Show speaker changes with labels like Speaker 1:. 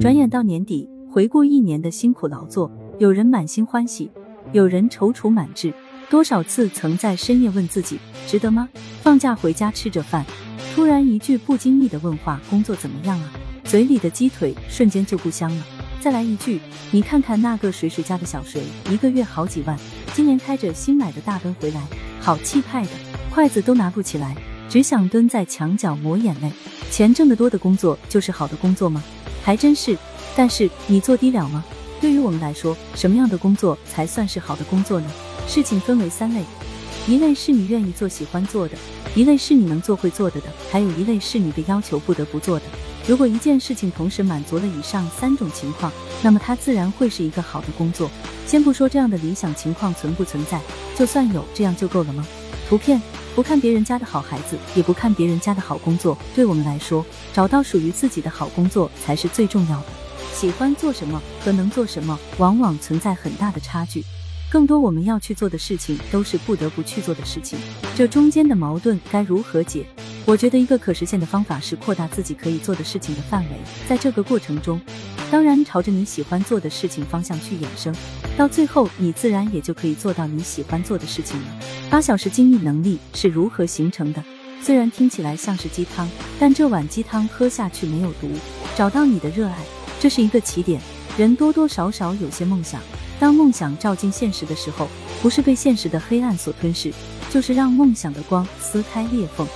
Speaker 1: 转眼到年底，回顾一年的辛苦劳作，有人满心欢喜，有人踌躇满志。多少次曾在深夜问自己，值得吗？放假回家吃着饭，突然一句不经意的问话：“工作怎么样啊？”嘴里的鸡腿瞬间就不香了。再来一句：“你看看那个谁谁家的小谁，一个月好几万，今年开着新买的大奔回来，好气派的，筷子都拿不起来，只想蹲在墙角抹眼泪。钱挣得多的工作就是好的工作吗？还真是。但是你做低了吗？对于我们来说，什么样的工作才算是好的工作呢？事情分为三类，一类是你愿意做、喜欢做的；一类是你能做会做的的；还有一类是你被要求不得不做的。如果一件事情同时满足了以上三种情况，那么它自然会是一个好的工作。先不说这样的理想情况存不存在，就算有，这样就够了吗？图片不看别人家的好孩子，也不看别人家的好工作，对我们来说，找到属于自己的好工作才是最重要的。喜欢做什么和能做什么，往往存在很大的差距。更多我们要去做的事情，都是不得不去做的事情。这中间的矛盾该如何解？我觉得一个可实现的方法是扩大自己可以做的事情的范围，在这个过程中，当然朝着你喜欢做的事情方向去衍生，到最后你自然也就可以做到你喜欢做的事情了。八小时精益能力是如何形成的？虽然听起来像是鸡汤，但这碗鸡汤喝下去没有毒。找到你的热爱，这是一个起点。人多多少少有些梦想。当梦想照进现实的时候，不是被现实的黑暗所吞噬，就是让梦想的光撕开裂缝。